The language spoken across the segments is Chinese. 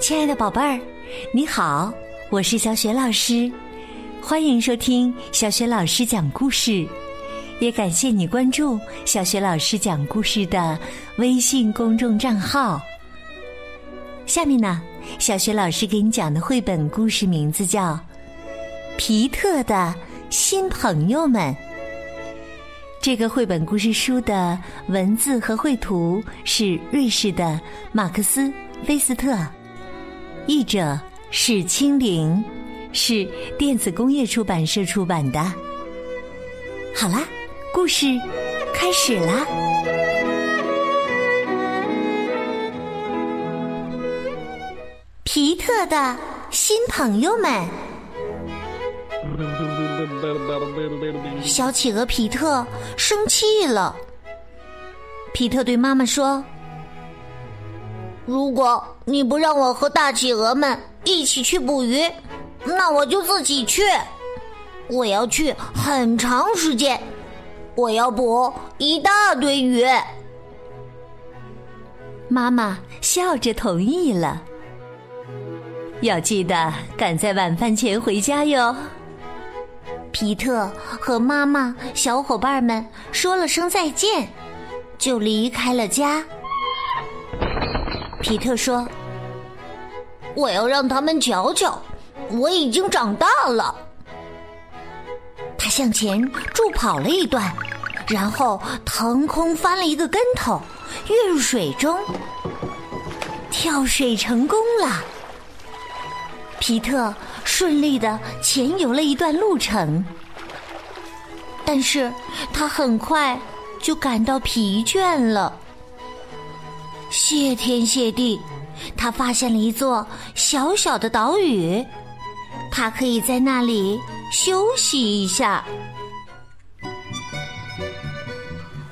亲爱的宝贝儿，你好，我是小雪老师，欢迎收听小雪老师讲故事，也感谢你关注小雪老师讲故事的微信公众账号。下面呢，小雪老师给你讲的绘本故事名字叫《皮特的新朋友们》。这个绘本故事书的文字和绘图是瑞士的马克思·菲斯特。译者是青灵，是电子工业出版社出版的。好啦，故事开始啦！皮特的新朋友们，小企鹅皮特生气了。皮特对妈妈说。如果你不让我和大企鹅们一起去捕鱼，那我就自己去。我要去很长时间，我要捕一大堆鱼。妈妈笑着同意了。要记得赶在晚饭前回家哟。皮特和妈妈、小伙伴们说了声再见，就离开了家。皮特说：“我要让他们瞧瞧，我已经长大了。”他向前助跑了一段，然后腾空翻了一个跟头，跃入水中，跳水成功了。皮特顺利的潜游了一段路程，但是他很快就感到疲倦了。谢天谢地，他发现了一座小小的岛屿，他可以在那里休息一下。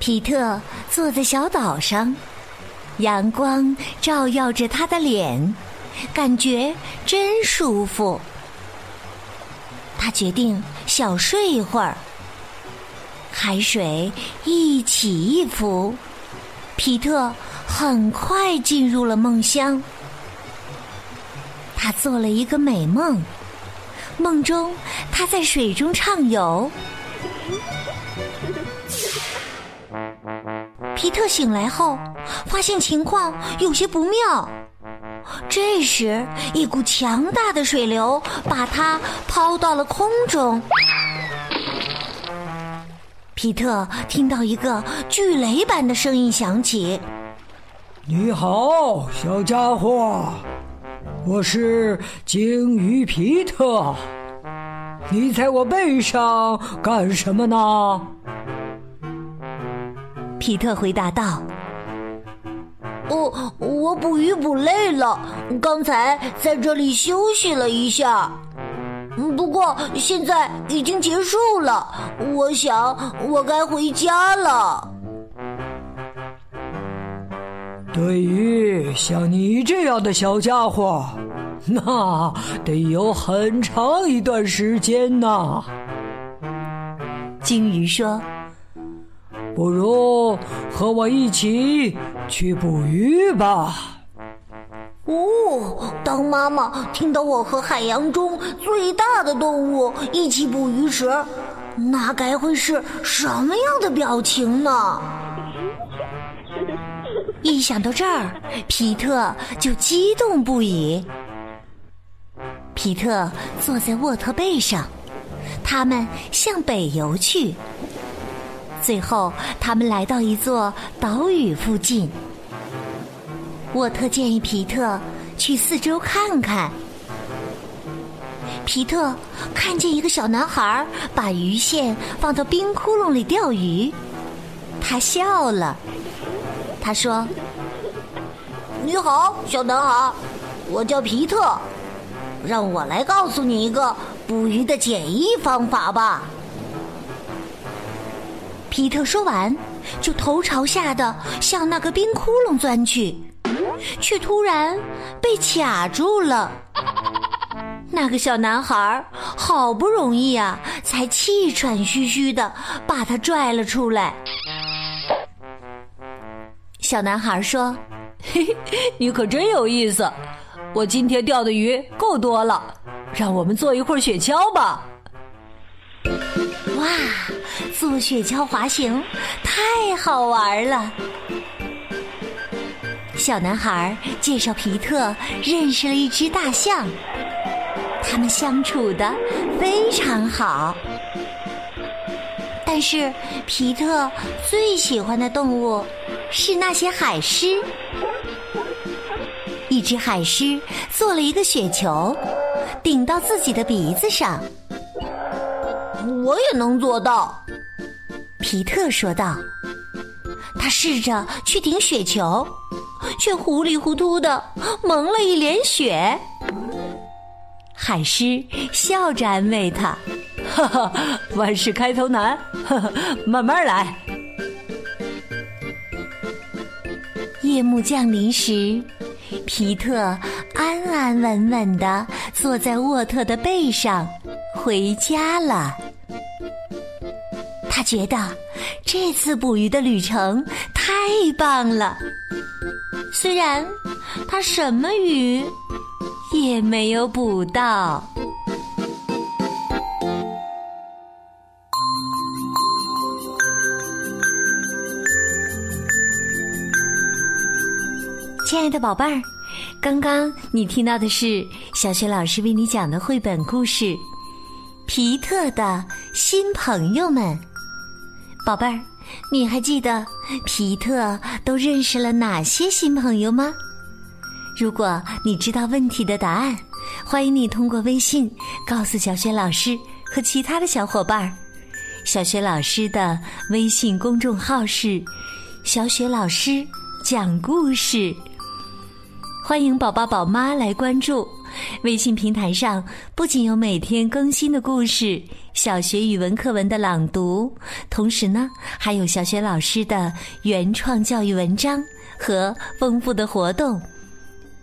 皮特坐在小岛上，阳光照耀着他的脸，感觉真舒服。他决定小睡一会儿，海水一起一伏，皮特。很快进入了梦乡，他做了一个美梦。梦中，他在水中畅游。皮特醒来后，发现情况有些不妙。这时，一股强大的水流把他抛到了空中。皮特听到一个巨雷般的声音响起。你好，小家伙，我是鲸鱼皮特。你在我背上干什么呢？皮特回答道：“我我捕鱼捕累了，刚才在这里休息了一下。不过现在已经结束了，我想我该回家了。”对于像你这样的小家伙，那得有很长一段时间呢。鲸鱼说：“不如和我一起去捕鱼吧。”哦，当妈妈听到我和海洋中最大的动物一起捕鱼时，那该会是什么样的表情呢？一想到这儿，皮特就激动不已。皮特坐在沃特背上，他们向北游去。最后，他们来到一座岛屿附近。沃特建议皮特去四周看看。皮特看见一个小男孩把鱼线放到冰窟窿里钓鱼，他笑了。他说：“你好，小男孩，我叫皮特，让我来告诉你一个捕鱼的简易方法吧。”皮特说完，就头朝下的向那个冰窟窿钻去，却突然被卡住了。那个小男孩好不容易啊，才气喘吁吁的把他拽了出来。小男孩说：“嘿嘿，你可真有意思！我今天钓的鱼够多了，让我们做一会儿雪橇吧。哇，坐雪橇滑行太好玩了！小男孩介绍皮特认识了一只大象，他们相处的非常好。但是皮特最喜欢的动物是那些海狮。一只海狮做了一个雪球，顶到自己的鼻子上。我也能做到，皮特说道。他试着去顶雪球，却糊里糊涂的蒙了一脸雪。海狮笑着安慰他：“哈哈，万事开头难，哈哈，慢慢来。”夜幕降临时，皮特安安稳稳的坐在沃特的背上，回家了。他觉得这次捕鱼的旅程太棒了，虽然他什么鱼也没有捕到。亲爱的宝贝儿，刚刚你听到的是小雪老师为你讲的绘本故事《皮特的新朋友们》。宝贝儿，你还记得皮特都认识了哪些新朋友吗？如果你知道问题的答案，欢迎你通过微信告诉小雪老师和其他的小伙伴儿。小雪老师的微信公众号是“小雪老师讲故事”，欢迎宝宝宝妈来关注。微信平台上不仅有每天更新的故事、小学语文课文的朗读，同时呢，还有小学老师的原创教育文章和丰富的活动。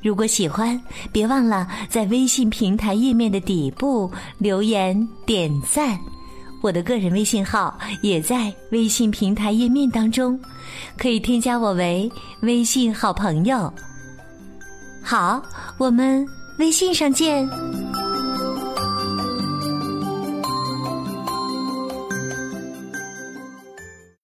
如果喜欢，别忘了在微信平台页面的底部留言点赞。我的个人微信号也在微信平台页面当中，可以添加我为微信好朋友。好，我们。微信上见。